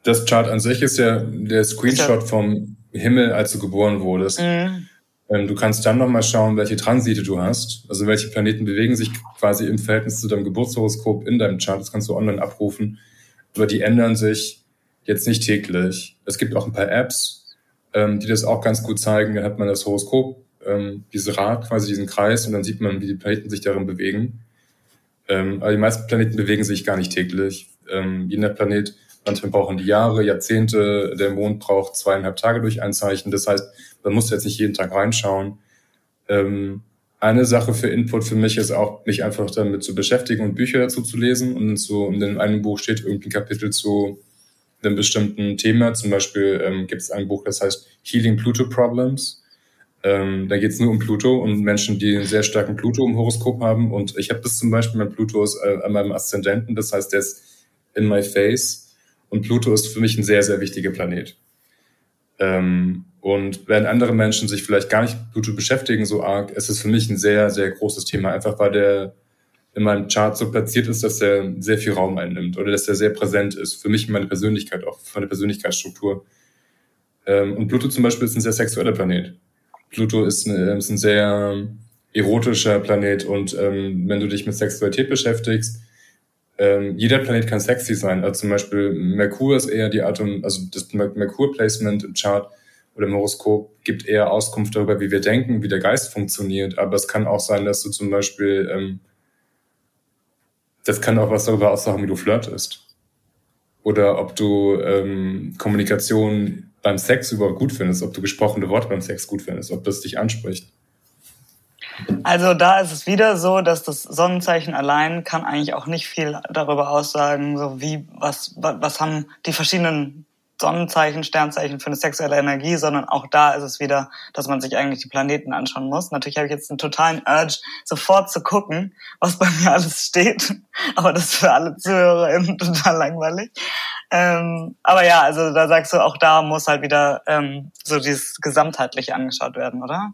Speaker 2: Das Chart an sich ist ja der Screenshot vom Himmel, als du geboren wurdest. Mhm. Ähm, du kannst dann nochmal schauen, welche Transite du hast. Also welche Planeten bewegen sich quasi im Verhältnis zu deinem Geburtshoroskop in deinem Chart. Das kannst du online abrufen. Aber die ändern sich jetzt nicht täglich. Es gibt auch ein paar Apps, ähm, die das auch ganz gut zeigen. Da hat man das Horoskop, ähm, diese Rad, quasi diesen Kreis, und dann sieht man, wie die Planeten sich darin bewegen. aber die meisten Planeten bewegen sich gar nicht täglich. Je Planet Manchmal brauchen die Jahre, Jahrzehnte. Der Mond braucht zweieinhalb Tage durch ein Zeichen. Das heißt, man muss jetzt nicht jeden Tag reinschauen. Ähm, eine Sache für Input für mich ist auch, mich einfach damit zu beschäftigen und Bücher dazu zu lesen. Und so in einem Buch steht irgendwie ein Kapitel zu einem bestimmten Thema. Zum Beispiel ähm, gibt es ein Buch, das heißt Healing Pluto Problems. Ähm, da geht es nur um Pluto und Menschen, die einen sehr starken Pluto im Horoskop haben. Und ich habe das zum Beispiel, mein Pluto ist äh, an meinem Aszendenten, das heißt, der ist in my face. Und Pluto ist für mich ein sehr, sehr wichtiger Planet. Ähm, und während andere Menschen sich vielleicht gar nicht mit Pluto beschäftigen so arg, ist es für mich ein sehr, sehr großes Thema. Einfach weil der in meinem Chart so platziert ist, dass er sehr viel Raum einnimmt oder dass er sehr präsent ist. Für mich meine Persönlichkeit, auch meine Persönlichkeitsstruktur. Ähm, und Pluto zum Beispiel ist ein sehr sexueller Planet. Pluto ist, eine, ist ein sehr erotischer Planet und ähm, wenn du dich mit Sexualität beschäftigst, ähm, jeder Planet kann sexy sein. Also zum Beispiel Merkur ist eher die Art und, also das Merkur-Placement im Chart oder im Horoskop gibt eher Auskunft darüber, wie wir denken, wie der Geist funktioniert. Aber es kann auch sein, dass du zum Beispiel, ähm, das kann auch was darüber aussagen, wie du flirtest. Oder ob du ähm, Kommunikation beim Sex überhaupt gut findest, ob du gesprochene Worte beim Sex gut findest, ob das dich anspricht.
Speaker 1: Also da ist es wieder so, dass das Sonnenzeichen allein kann eigentlich auch nicht viel darüber aussagen, so wie, was, was haben die verschiedenen Sonnenzeichen, Sternzeichen für eine sexuelle Energie, sondern auch da ist es wieder, dass man sich eigentlich die Planeten anschauen muss. Natürlich habe ich jetzt einen totalen Urge, sofort zu gucken, was bei mir alles steht. Aber das ist für alle ZuhörerInnen total langweilig. Ähm, aber ja, also da sagst du, auch da muss halt wieder ähm, so dieses Gesamtheitliche angeschaut werden, oder?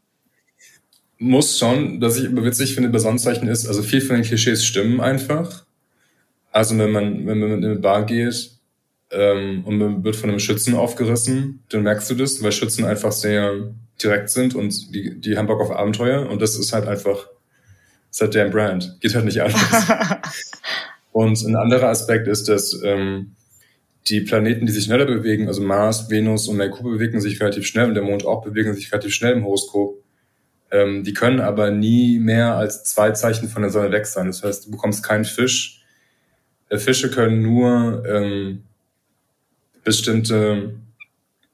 Speaker 2: Muss schon, was ich immer witzig finde bei Sonnenzeichen ist, also viel von den Klischees stimmen einfach. Also wenn man, wenn man in eine Bar geht ähm, und man wird von einem Schützen aufgerissen, dann merkst du das, weil Schützen einfach sehr direkt sind und die, die haben Bock auf Abenteuer und das ist halt einfach, ist halt deren Brand. Geht halt nicht anders. und ein anderer Aspekt ist, dass ähm, die Planeten, die sich schneller bewegen, also Mars, Venus und Merkur bewegen sich relativ schnell und der Mond auch bewegen sich relativ schnell im Horoskop. Ähm, die können aber nie mehr als zwei Zeichen von der Sonne weg sein. Das heißt, du bekommst keinen Fisch. Äh, Fische können nur ähm, bestimmte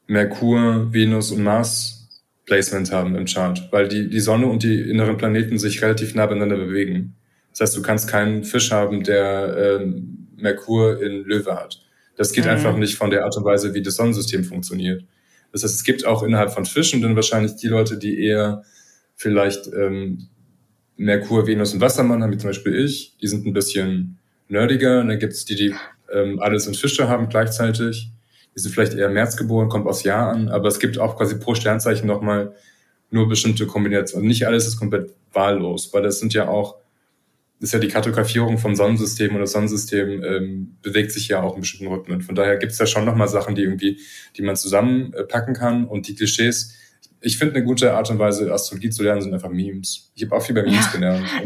Speaker 2: Merkur, Venus und Mars Placement haben im Chart, weil die, die Sonne und die inneren Planeten sich relativ nah beieinander bewegen. Das heißt, du kannst keinen Fisch haben, der ähm, Merkur in Löwe hat. Das geht mhm. einfach nicht von der Art und Weise, wie das Sonnensystem funktioniert. Das heißt, es gibt auch innerhalb von Fischen dann wahrscheinlich die Leute, die eher vielleicht ähm, Merkur, Venus und Wassermann haben, wie zum Beispiel ich. Die sind ein bisschen nerdiger. Und dann gibt es die, die ähm, alles in Fische haben gleichzeitig. Die sind vielleicht eher März geboren, kommt aus Jahr an. Aber es gibt auch quasi pro Sternzeichen nochmal nur bestimmte Kombinationen. Nicht alles ist komplett wahllos, weil das sind ja auch ist ja die Kartografierung vom Sonnensystem und das Sonnensystem ähm, bewegt sich ja auch in bestimmten Rhythmen. Von daher gibt es ja schon nochmal Sachen, die irgendwie, die man zusammenpacken kann und die Klischees. Ich finde eine gute Art und Weise, Astrologie zu lernen, sind einfach Memes. Ich habe auch viel bei Memes ja. gelernt.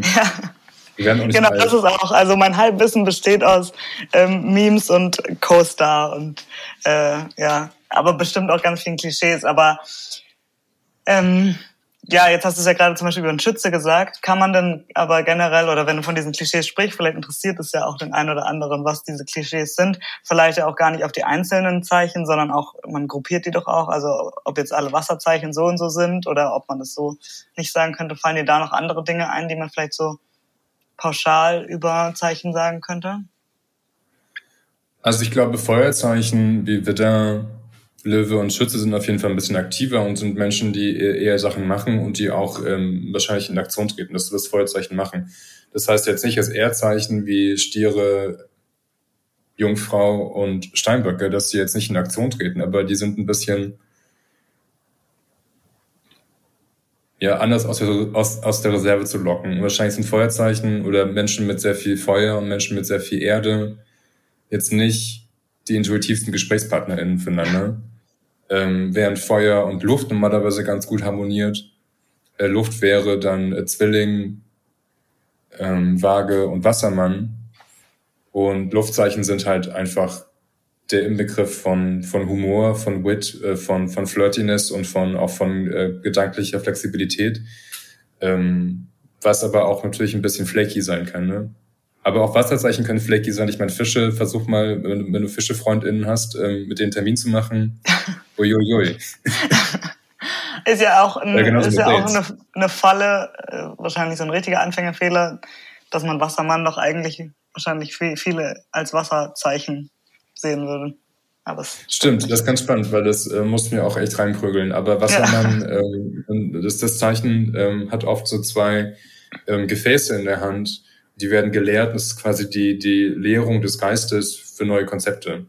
Speaker 1: Ja. genau, alt. das ist auch. Also mein Halbwissen besteht aus ähm, Memes und Co-Star und äh, ja, aber bestimmt auch ganz vielen Klischees. Aber ähm, ja, jetzt hast du es ja gerade zum Beispiel über einen Schütze gesagt. Kann man denn aber generell, oder wenn du von diesen Klischees sprichst, vielleicht interessiert es ja auch den einen oder anderen, was diese Klischees sind. Vielleicht ja auch gar nicht auf die einzelnen Zeichen, sondern auch, man gruppiert die doch auch. Also ob jetzt alle Wasserzeichen so und so sind oder ob man das so nicht sagen könnte. Fallen dir da noch andere Dinge ein, die man vielleicht so pauschal über Zeichen sagen könnte?
Speaker 2: Also ich glaube, Feuerzeichen wie Widder, Löwe und Schütze sind auf jeden Fall ein bisschen aktiver und sind Menschen, die eher Sachen machen und die auch ähm, wahrscheinlich in Aktion treten, dass sie das Feuerzeichen machen. Das heißt jetzt nicht als Erdzeichen wie Stiere, Jungfrau und Steinböcke, dass sie jetzt nicht in Aktion treten, aber die sind ein bisschen ja anders aus der, aus, aus der Reserve zu locken. wahrscheinlich sind Feuerzeichen oder Menschen mit sehr viel Feuer und Menschen mit sehr viel Erde jetzt nicht die intuitivsten GesprächspartnerInnen füreinander ähm, während Feuer und Luft normalerweise ganz gut harmoniert. Äh, Luft wäre dann äh, Zwilling, ähm, Waage und Wassermann. Und Luftzeichen sind halt einfach der Inbegriff von, von Humor, von Wit, äh, von, von Flirtiness und von, auch von äh, gedanklicher Flexibilität. Ähm, was aber auch natürlich ein bisschen flaky sein kann. Ne? Aber auch Wasserzeichen können flaky sein. Ich meine, Fische, versuch mal, wenn, wenn du Fischefreundinnen hast, ähm, mit denen Termin zu machen. Uiuiui.
Speaker 1: ist ja auch, ein, ja, ist ja auch eine, eine Falle, äh, wahrscheinlich so ein richtiger Anfängerfehler, dass man Wassermann doch eigentlich wahrscheinlich viele als Wasserzeichen sehen würde.
Speaker 2: Aber Stimmt, das ist ganz spannend, weil das äh, muss mir auch echt reinprügeln. Aber Wassermann, ja. ähm, das, das Zeichen ähm, hat oft so zwei ähm, Gefäße in der Hand die werden gelehrt. Das ist quasi die, die Lehrung des Geistes für neue Konzepte.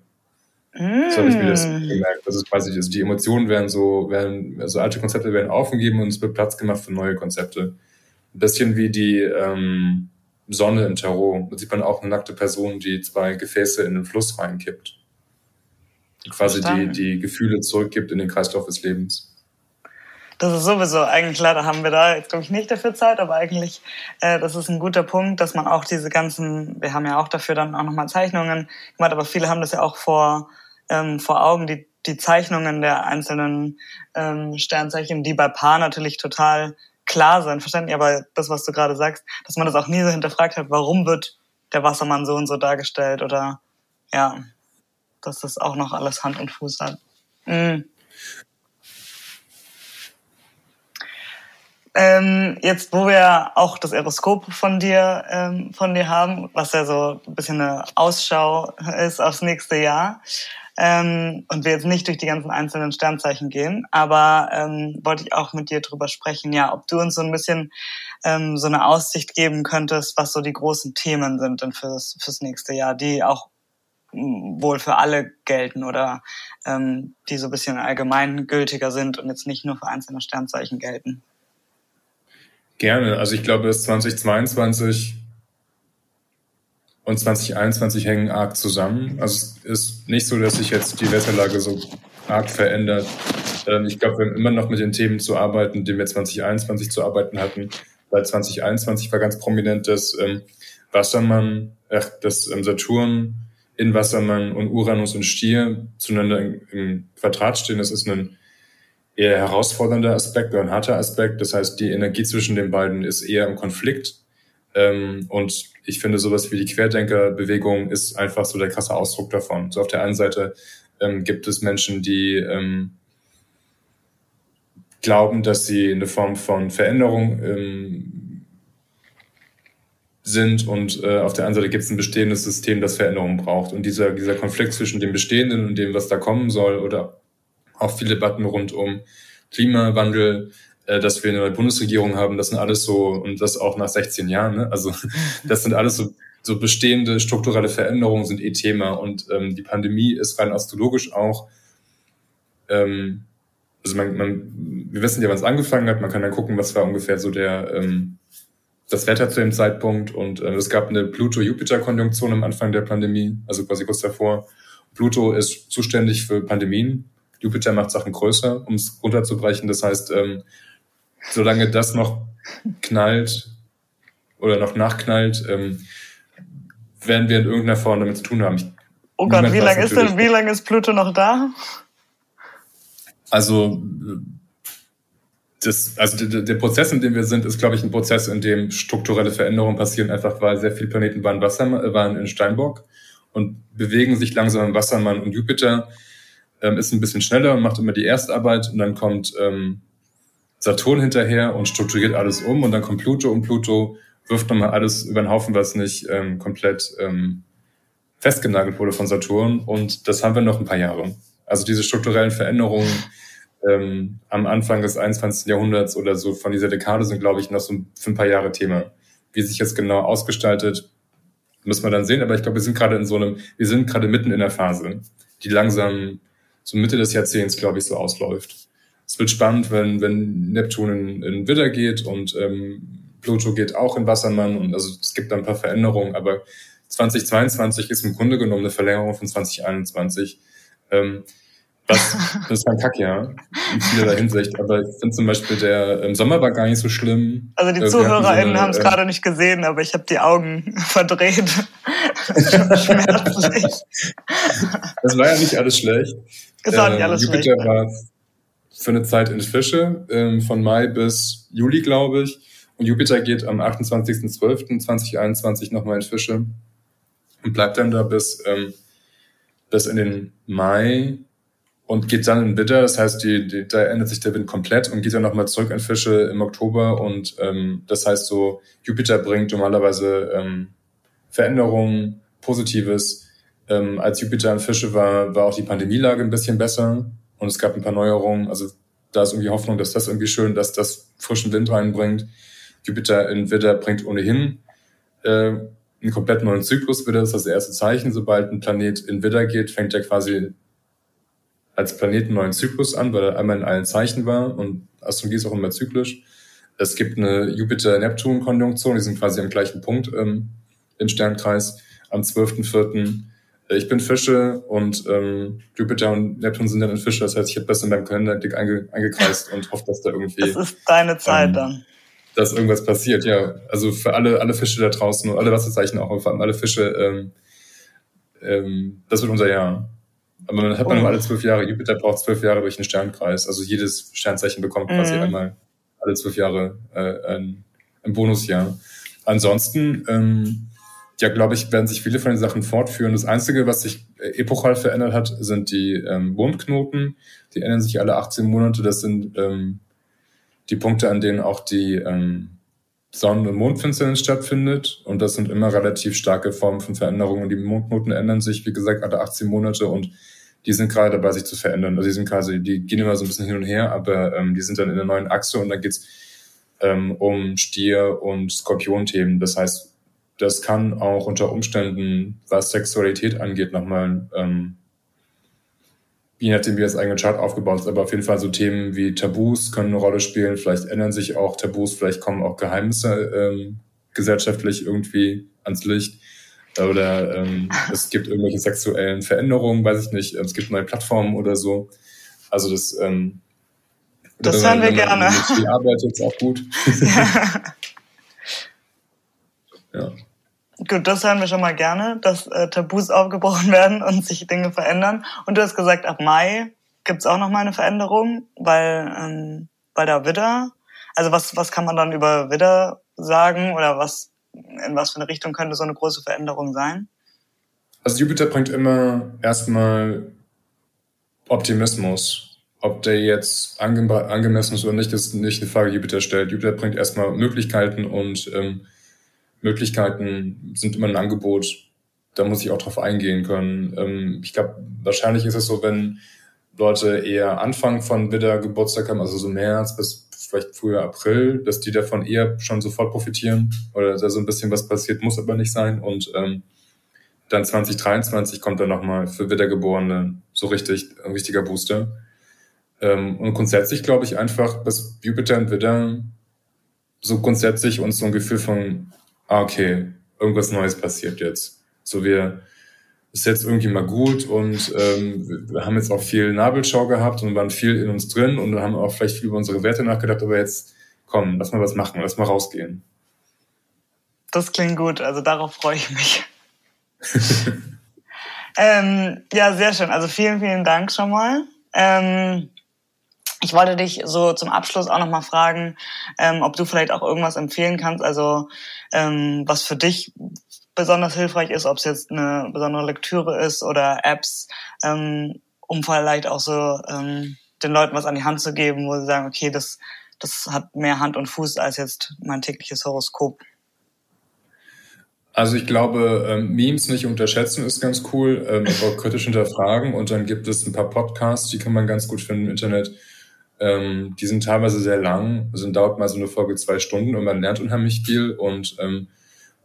Speaker 2: Mm. So habe ich mir das mm. gemerkt. Das ist quasi, also die Emotionen werden so, werden, also alte Konzepte werden aufgegeben und es wird Platz gemacht für neue Konzepte. Ein bisschen wie die ähm, Sonne im Tarot. Da sieht man auch eine nackte Person, die zwei Gefäße in den Fluss reinkippt. Die quasi die, die Gefühle zurückgibt in den Kreislauf des Lebens.
Speaker 1: Das ist sowieso eigentlich leider haben wir da jetzt glaube ich nicht dafür Zeit, aber eigentlich äh, das ist ein guter Punkt, dass man auch diese ganzen, wir haben ja auch dafür dann auch nochmal Zeichnungen gemacht, aber viele haben das ja auch vor ähm, vor Augen die die Zeichnungen der einzelnen ähm, Sternzeichen, die bei Paar natürlich total klar sind, verständlich, aber das was du gerade sagst, dass man das auch nie so hinterfragt hat, warum wird der Wassermann so und so dargestellt oder ja, dass das auch noch alles Hand und Fuß hat. Mhm. Ähm, jetzt, wo wir auch das Aeroskop von dir, ähm, von dir haben, was ja so ein bisschen eine Ausschau ist aufs nächste Jahr, ähm, und wir jetzt nicht durch die ganzen einzelnen Sternzeichen gehen, aber ähm, wollte ich auch mit dir drüber sprechen, ja, ob du uns so ein bisschen ähm, so eine Aussicht geben könntest, was so die großen Themen sind denn fürs, fürs nächste Jahr, die auch mm, wohl für alle gelten oder ähm, die so ein bisschen allgemeingültiger sind und jetzt nicht nur für einzelne Sternzeichen gelten.
Speaker 2: Gerne. Also ich glaube, dass 2022 und 2021 hängen arg zusammen. Also es ist nicht so, dass sich jetzt die Wetterlage so arg verändert. Ähm, ich glaube, wir haben immer noch mit den Themen zu arbeiten, die wir 2021 zu arbeiten hatten. Weil 2021 war ganz prominent, dass ähm, Wassermann, äh, dass ähm, Saturn in Wassermann und Uranus und Stier zueinander im Quadrat stehen. Das ist ein eher herausfordernder Aspekt oder ein harter Aspekt. Das heißt, die Energie zwischen den beiden ist eher im Konflikt. Ähm, und ich finde, sowas wie die Querdenkerbewegung ist einfach so der krasse Ausdruck davon. So auf der einen Seite ähm, gibt es Menschen, die ähm, glauben, dass sie eine Form von Veränderung ähm, sind und äh, auf der anderen Seite gibt es ein bestehendes System, das Veränderung braucht. Und dieser, dieser Konflikt zwischen dem Bestehenden und dem, was da kommen soll oder auch viele Debatten rund um Klimawandel, äh, dass wir eine Bundesregierung haben, das sind alles so, und das auch nach 16 Jahren, ne? also das sind alles so, so bestehende strukturelle Veränderungen sind eh Thema und ähm, die Pandemie ist rein astrologisch auch, ähm, also man, man, wir wissen ja, wann es angefangen hat, man kann dann gucken, was war ungefähr so der, ähm, das Wetter zu dem Zeitpunkt und äh, es gab eine Pluto-Jupiter-Konjunktion am Anfang der Pandemie, also quasi kurz davor. Pluto ist zuständig für Pandemien, Jupiter macht Sachen größer, um es runterzubrechen. Das heißt, ähm, solange das noch knallt oder noch nachknallt, ähm, werden wir in irgendeiner Form damit zu tun haben. Ich,
Speaker 1: oh Gott, wie lange ist denn, wie lange ist Pluto noch da?
Speaker 2: Also, das, also der, der Prozess, in dem wir sind, ist, glaube ich, ein Prozess, in dem strukturelle Veränderungen passieren, einfach weil sehr viele Planeten waren, Wasser, waren in Steinbock und bewegen sich langsam im Wassermann und Jupiter ähm, ist ein bisschen schneller und macht immer die Erstarbeit und dann kommt ähm, Saturn hinterher und strukturiert alles um und dann kommt Pluto und Pluto wirft nochmal alles über den Haufen, was nicht ähm, komplett ähm, festgenagelt wurde von Saturn und das haben wir noch ein paar Jahre. Also diese strukturellen Veränderungen ähm, am Anfang des 21. Jahrhunderts oder so von dieser Dekade sind, glaube ich, noch so für ein paar Jahre Thema. Wie sich jetzt genau ausgestaltet, müssen wir dann sehen. Aber ich glaube, wir sind gerade in so einem, wir sind gerade mitten in der Phase, die langsam so Mitte des Jahrzehnts, glaube ich, so ausläuft. Es wird spannend, wenn, wenn Neptun in, in Widder geht und ähm, Pluto geht auch in Wassermann und also es gibt da ein paar Veränderungen, aber 2022 ist im Grunde genommen eine Verlängerung von 2021. Ähm, was, das ist ein Kackjahr in vielerlei Hinsicht, aber ich finde zum Beispiel, der ähm, Sommer war gar nicht so schlimm.
Speaker 1: Also die äh, ZuhörerInnen so haben es äh, gerade nicht gesehen, aber ich habe die Augen verdreht.
Speaker 2: Schmerzlich. Das war ja nicht alles schlecht. Das war nicht alles ähm, Jupiter schlecht. war für eine Zeit in Fische, ähm, von Mai bis Juli, glaube ich. Und Jupiter geht am 28.12.2021 nochmal in Fische und bleibt dann da bis, ähm, bis in den Mai und geht dann in Widder. Das heißt, die, die, da ändert sich der Wind komplett und geht dann nochmal zurück in Fische im Oktober. Und ähm, das heißt so, Jupiter bringt normalerweise ähm, Veränderungen, Positives. Ähm, als Jupiter in Fische war, war auch die Pandemielage ein bisschen besser und es gab ein paar Neuerungen. Also da ist irgendwie Hoffnung, dass das irgendwie schön, dass das frischen Wind reinbringt. Jupiter in Widder bringt ohnehin äh, einen komplett neuen Zyklus. Widder ist das erste Zeichen. Sobald ein Planet in Widder geht, fängt er quasi als Planet einen neuen Zyklus an, weil er einmal in allen Zeichen war und Astrologie ist auch immer zyklisch. Es gibt eine Jupiter-Neptun-Konjunktion, die sind quasi am gleichen Punkt ähm, im Sternkreis am 12.04. Äh, ich bin Fische und ähm, Jupiter und Neptun sind dann in Fische. Das heißt, ich habe das in meinem Kalender dick einge eingekreist und hoffe, dass da irgendwie.
Speaker 1: Das ist deine Zeit ähm, dann.
Speaker 2: Dass irgendwas passiert, ja. Also für alle, alle Fische da draußen und alle Wasserzeichen auch, vor allem alle Fische, ähm, ähm, das wird unser Jahr. Aber man hat man oh. nur alle zwölf Jahre. Jupiter braucht zwölf Jahre durch den Sternkreis. Also jedes Sternzeichen bekommt quasi mhm. einmal alle zwölf Jahre äh, ein, ein Bonusjahr. Ansonsten, ähm, ja, glaube ich, werden sich viele von den Sachen fortführen. Das Einzige, was sich äh, epochal verändert hat, sind die ähm, Mondknoten. Die ändern sich alle 18 Monate. Das sind ähm, die Punkte, an denen auch die ähm, Sonnen- und Mondfinsternis stattfindet. Und das sind immer relativ starke Formen von Veränderungen. Die Mondknoten ändern sich, wie gesagt, alle 18 Monate und die sind gerade dabei, sich zu verändern. Also die sind quasi, die gehen immer so ein bisschen hin und her, aber ähm, die sind dann in der neuen Achse und dann geht's ähm, um Stier- und Skorpion-Themen. Das heißt, das kann auch unter Umständen, was Sexualität angeht, nochmal, ähm, je nachdem, wie das eigene Chart aufgebaut ist, aber auf jeden Fall so Themen wie Tabus können eine Rolle spielen. Vielleicht ändern sich auch Tabus, vielleicht kommen auch Geheimnisse ähm, gesellschaftlich irgendwie ans Licht. Oder ähm, es gibt irgendwelche sexuellen Veränderungen, weiß ich nicht, es gibt neue Plattformen oder so. Also das ähm,
Speaker 1: das hören wir gerne.
Speaker 2: Die arbeitet ist auch gut. ja. Ja.
Speaker 1: Gut, das hören wir schon mal gerne, dass äh, Tabus aufgebrochen werden und sich Dinge verändern. Und du hast gesagt, ab Mai gibt's auch noch mal eine Veränderung, weil ähm, bei der Widder, also was, was kann man dann über Widder sagen oder was, in was für eine Richtung könnte so eine große Veränderung sein?
Speaker 2: Also Jupiter bringt immer erstmal Optimismus. Ob der jetzt ange angemessen ist oder nicht, ist nicht eine Frage, die Jupiter stellt. Jupiter bringt erstmal Möglichkeiten und ähm, Möglichkeiten sind immer ein Angebot. Da muss ich auch drauf eingehen können. Ähm, ich glaube, wahrscheinlich ist es so, wenn Leute eher Anfang von Widder Geburtstag haben, also so März bis vielleicht früher April, dass die davon eher schon sofort profitieren oder da so ein bisschen was passiert, muss aber nicht sein. Und ähm, dann 2023 kommt dann nochmal für Wiedergeborene so richtig ein richtiger Booster. Ähm, und grundsätzlich glaube ich einfach, dass Jupiter und Widder so grundsätzlich uns so ein Gefühl von, ah, okay, irgendwas Neues passiert jetzt. So wir ist jetzt irgendwie mal gut und ähm, wir haben jetzt auch viel Nabelschau gehabt und waren viel in uns drin und haben auch vielleicht viel über unsere Werte nachgedacht, aber jetzt komm, lass mal was machen, lass mal rausgehen.
Speaker 1: Das klingt gut, also darauf freue ich mich. ähm, ja, sehr schön. Also vielen, vielen Dank schon mal. Ähm, ich wollte dich so zum Abschluss auch nochmal fragen, ähm, ob du vielleicht auch irgendwas empfehlen kannst, also ähm, was für dich besonders hilfreich ist, ob es jetzt eine besondere Lektüre ist oder Apps, ähm, um vielleicht auch so ähm, den Leuten was an die Hand zu geben, wo sie sagen, okay, das, das hat mehr Hand und Fuß als jetzt mein tägliches Horoskop.
Speaker 2: Also ich glaube, ähm, Memes nicht unterschätzen ist ganz cool, ähm, aber kritisch hinterfragen. Und dann gibt es ein paar Podcasts, die kann man ganz gut finden im Internet ähm, die sind teilweise sehr lang, also dauert mal so eine Folge zwei Stunden und man lernt unheimlich viel. Und ähm,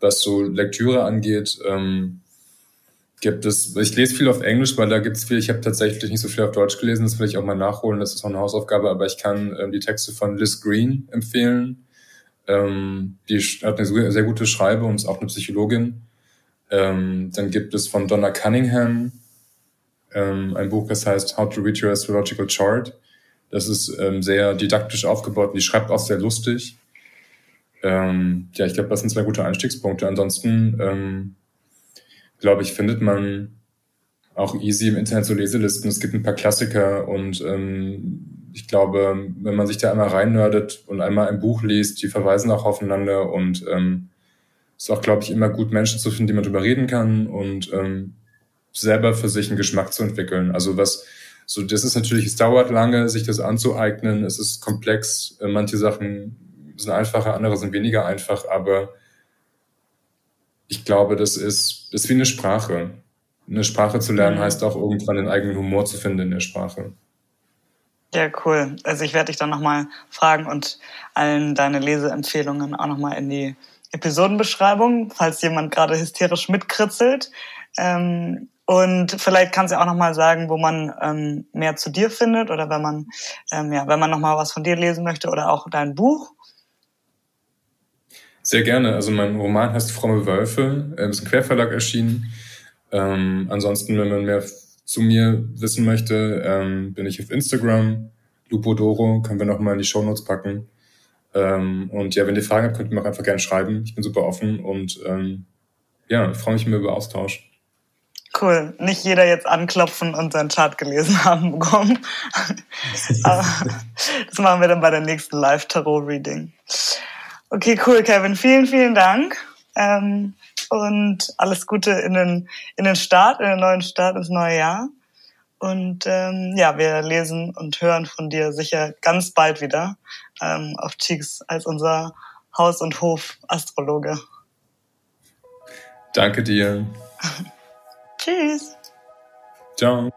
Speaker 2: was so Lektüre angeht, ähm, gibt es, ich lese viel auf Englisch, weil da gibt es viel, ich habe tatsächlich nicht so viel auf Deutsch gelesen, das will ich auch mal nachholen, das ist auch eine Hausaufgabe, aber ich kann ähm, die Texte von Liz Green empfehlen. Ähm, die hat eine sehr gute Schreibe und ist auch eine Psychologin. Ähm, dann gibt es von Donna Cunningham ähm, ein Buch, das heißt How to Read Your Astrological Chart. Das ist ähm, sehr didaktisch aufgebaut und die schreibt auch sehr lustig. Ähm, ja, ich glaube, das sind zwei gute Einstiegspunkte. Ansonsten, ähm, glaube ich, findet man auch easy im Internet so Leselisten. Es gibt ein paar Klassiker und ähm, ich glaube, wenn man sich da einmal reinnördet und einmal ein Buch liest, die verweisen auch aufeinander und ähm, ist auch, glaube ich, immer gut, Menschen zu finden, die man drüber reden kann und ähm, selber für sich einen Geschmack zu entwickeln. Also was so, das ist natürlich, es dauert lange, sich das anzueignen. Es ist komplex. Äh, manche Sachen sind einfacher, andere sind weniger einfach, aber ich glaube, das ist, das ist wie eine Sprache. Eine Sprache zu lernen mhm. heißt auch irgendwann den eigenen Humor zu finden in der Sprache.
Speaker 1: Ja, cool. Also ich werde dich dann nochmal fragen und allen deine Leseempfehlungen auch nochmal in die Episodenbeschreibung, falls jemand gerade hysterisch mitkritzelt. Ähm, und vielleicht kannst du auch noch mal sagen, wo man ähm, mehr zu dir findet oder wenn man ähm, ja, wenn man noch mal was von dir lesen möchte oder auch dein Buch.
Speaker 2: Sehr gerne. Also mein Roman heißt Fromme Wölfe, äh, ist im Querverlag erschienen. Ähm, ansonsten, wenn man mehr zu mir wissen möchte, ähm, bin ich auf Instagram, Lupodoro, können wir noch mal in die Show Notes packen. Ähm, und ja, wenn ihr Fragen habt, könnt ihr mir auch einfach gerne schreiben. Ich bin super offen und ähm, ja, freue mich immer über Austausch.
Speaker 1: Cool. Nicht jeder jetzt anklopfen und seinen Chart gelesen haben bekommen. Aber das machen wir dann bei der nächsten Live-Tarot-Reading. Okay, cool, Kevin. Vielen, vielen Dank. Ähm, und alles Gute in den, in den Start, in den neuen Start ins neue Jahr. Und ähm, ja, wir lesen und hören von dir sicher ganz bald wieder ähm, auf Cheeks als unser Haus- und Hof-Astrologe.
Speaker 2: Danke dir.
Speaker 1: Tschüss.
Speaker 2: Ciao.